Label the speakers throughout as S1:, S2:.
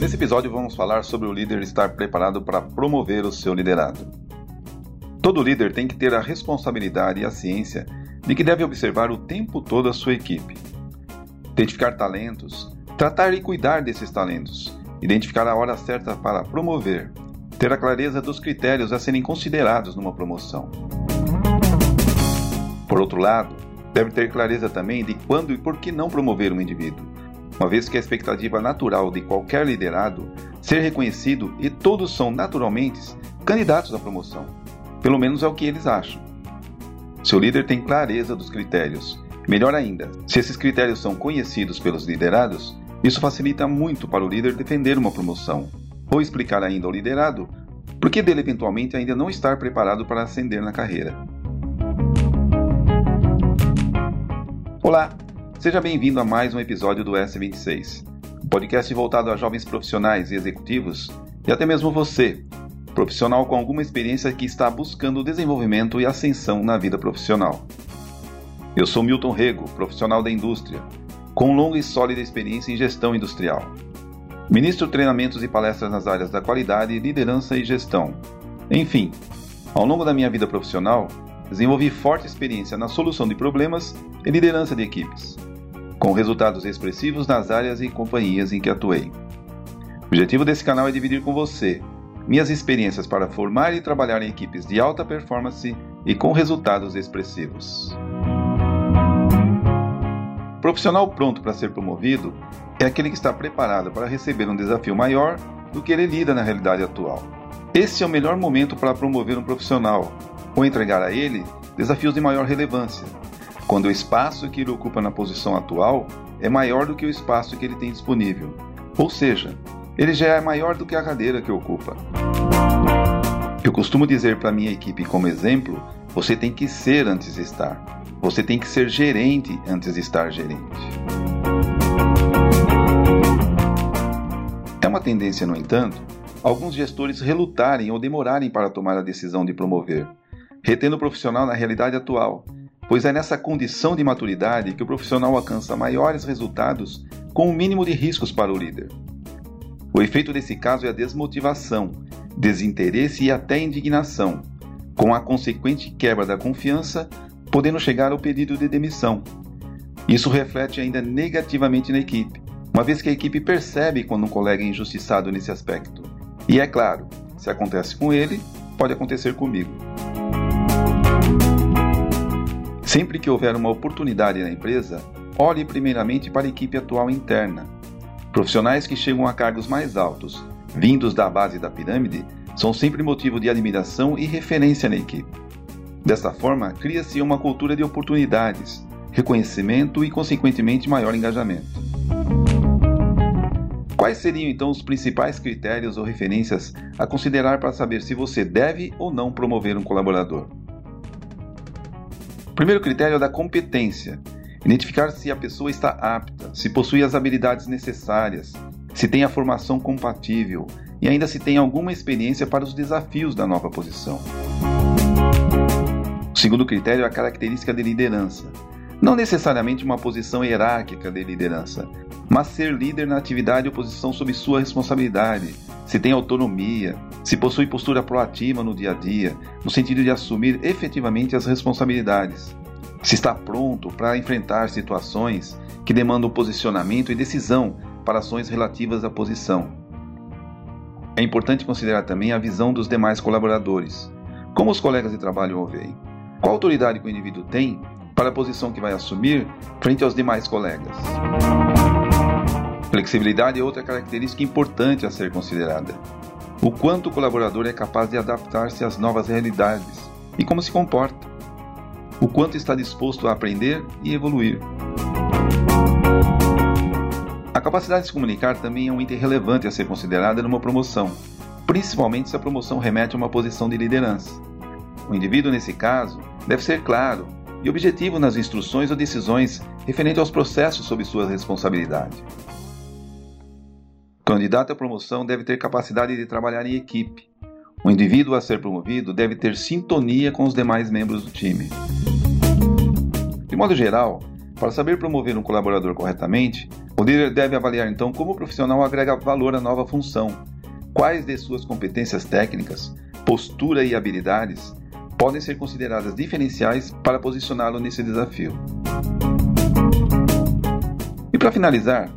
S1: Nesse episódio vamos falar sobre o líder estar preparado para promover o seu liderado. Todo líder tem que ter a responsabilidade e a ciência de que deve observar o tempo todo a sua equipe, identificar talentos, tratar e cuidar desses talentos, identificar a hora certa para promover, ter a clareza dos critérios a serem considerados numa promoção. Por outro lado, deve ter clareza também de quando e por que não promover um indivíduo, uma vez que a expectativa natural de qualquer liderado ser reconhecido e todos são naturalmente candidatos à promoção. Pelo menos é o que eles acham. Seu líder tem clareza dos critérios. Melhor ainda, se esses critérios são conhecidos pelos liderados, isso facilita muito para o líder defender uma promoção, ou explicar ainda ao liderado por que dele eventualmente ainda não estar preparado para ascender na carreira. Olá, seja bem-vindo a mais um episódio do S26, um podcast voltado a jovens profissionais e executivos, e até mesmo você, profissional com alguma experiência que está buscando desenvolvimento e ascensão na vida profissional. Eu sou Milton Rego, profissional da indústria, com longa e sólida experiência em gestão industrial. Ministro treinamentos e palestras nas áreas da qualidade, liderança e gestão. Enfim, ao longo da minha vida profissional, desenvolvi forte experiência na solução de problemas e liderança de equipes, com resultados expressivos nas áreas e companhias em que atuei. O objetivo desse canal é dividir com você minhas experiências para formar e trabalhar em equipes de alta performance e com resultados expressivos. Profissional pronto para ser promovido é aquele que está preparado para receber um desafio maior do que ele lida na realidade atual. Esse é o melhor momento para promover um profissional ou entregar a ele desafios de maior relevância, quando o espaço que ele ocupa na posição atual é maior do que o espaço que ele tem disponível. Ou seja, ele já é maior do que a cadeira que ocupa. Eu costumo dizer para minha equipe como exemplo: você tem que ser antes de estar. Você tem que ser gerente antes de estar gerente. É uma tendência, no entanto, alguns gestores relutarem ou demorarem para tomar a decisão de promover, retendo o profissional na realidade atual, pois é nessa condição de maturidade que o profissional alcança maiores resultados com o mínimo de riscos para o líder. O efeito desse caso é a desmotivação, desinteresse e até indignação, com a consequente quebra da confiança, podendo chegar ao pedido de demissão. Isso reflete ainda negativamente na equipe, uma vez que a equipe percebe quando um colega é injustiçado nesse aspecto. E é claro, se acontece com ele, pode acontecer comigo. Sempre que houver uma oportunidade na empresa, olhe primeiramente para a equipe atual interna Profissionais que chegam a cargos mais altos, vindos da base da pirâmide, são sempre motivo de admiração e referência na equipe. Desta forma, cria-se uma cultura de oportunidades, reconhecimento e, consequentemente, maior engajamento. Quais seriam então os principais critérios ou referências a considerar para saber se você deve ou não promover um colaborador? O primeiro critério é da competência, Identificar se a pessoa está apta, se possui as habilidades necessárias, se tem a formação compatível e ainda se tem alguma experiência para os desafios da nova posição. O segundo critério é a característica de liderança. Não necessariamente uma posição hierárquica de liderança, mas ser líder na atividade ou posição sob sua responsabilidade, se tem autonomia, se possui postura proativa no dia a dia, no sentido de assumir efetivamente as responsabilidades se está pronto para enfrentar situações que demandam posicionamento e decisão para ações relativas à posição. É importante considerar também a visão dos demais colaboradores. Como os colegas de trabalho o veem? Qual autoridade que o indivíduo tem para a posição que vai assumir frente aos demais colegas? Flexibilidade é outra característica importante a ser considerada. O quanto o colaborador é capaz de adaptar-se às novas realidades e como se comporta o quanto está disposto a aprender e evoluir. A capacidade de se comunicar também é um item relevante a ser considerada numa promoção, principalmente se a promoção remete a uma posição de liderança. O indivíduo, nesse caso, deve ser claro e objetivo nas instruções ou decisões referentes aos processos sob sua responsabilidade. Candidato à promoção deve ter capacidade de trabalhar em equipe. O indivíduo a ser promovido deve ter sintonia com os demais membros do time modo geral, para saber promover um colaborador corretamente, o líder deve avaliar então como o profissional agrega valor à nova função, quais de suas competências técnicas, postura e habilidades podem ser consideradas diferenciais para posicioná-lo nesse desafio. E para finalizar,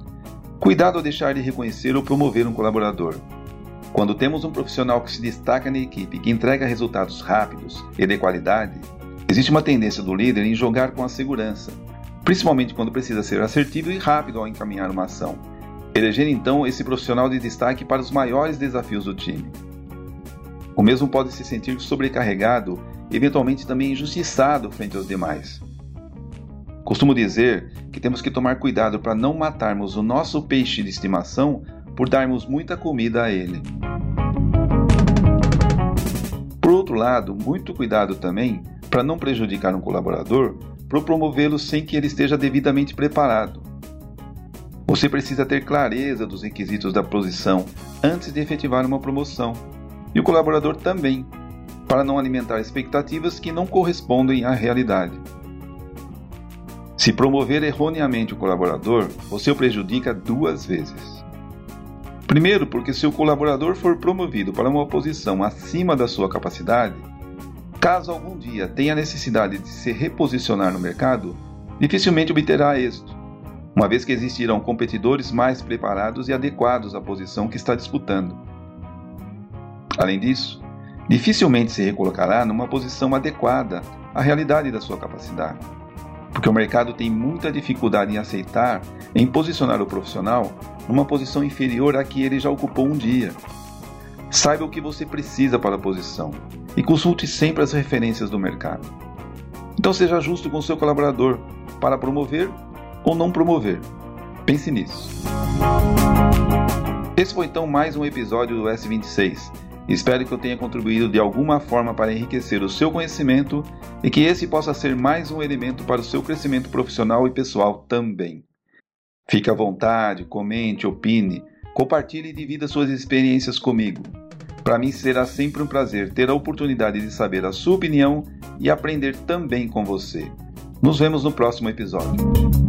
S1: cuidado ao deixar de reconhecer ou promover um colaborador. Quando temos um profissional que se destaca na equipe que entrega resultados rápidos e de qualidade, existe uma tendência do líder em jogar com a segurança, principalmente quando precisa ser assertivo e rápido ao encaminhar uma ação. Eleger então esse profissional de destaque para os maiores desafios do time. O mesmo pode se sentir sobrecarregado eventualmente também injustiçado frente aos demais. Costumo dizer que temos que tomar cuidado para não matarmos o nosso peixe de estimação por darmos muita comida a ele. Por outro lado, muito cuidado também para não prejudicar um colaborador por promovê-lo sem que ele esteja devidamente preparado. Você precisa ter clareza dos requisitos da posição antes de efetivar uma promoção, e o colaborador também, para não alimentar expectativas que não correspondem à realidade. Se promover erroneamente o colaborador, você o prejudica duas vezes. Primeiro, porque se o colaborador for promovido para uma posição acima da sua capacidade, Caso algum dia tenha necessidade de se reposicionar no mercado, dificilmente obterá êxito, uma vez que existirão competidores mais preparados e adequados à posição que está disputando. Além disso, dificilmente se recolocará numa posição adequada à realidade da sua capacidade, porque o mercado tem muita dificuldade em aceitar, em posicionar o profissional numa posição inferior à que ele já ocupou um dia. Saiba o que você precisa para a posição e consulte sempre as referências do mercado. Então seja justo com o seu colaborador para promover ou não promover. Pense nisso. Esse foi então mais um episódio do S26. Espero que eu tenha contribuído de alguma forma para enriquecer o seu conhecimento e que esse possa ser mais um elemento para o seu crescimento profissional e pessoal também. Fique à vontade, comente, opine, compartilhe e divida suas experiências comigo. Para mim será sempre um prazer ter a oportunidade de saber a sua opinião e aprender também com você. Nos vemos no próximo episódio.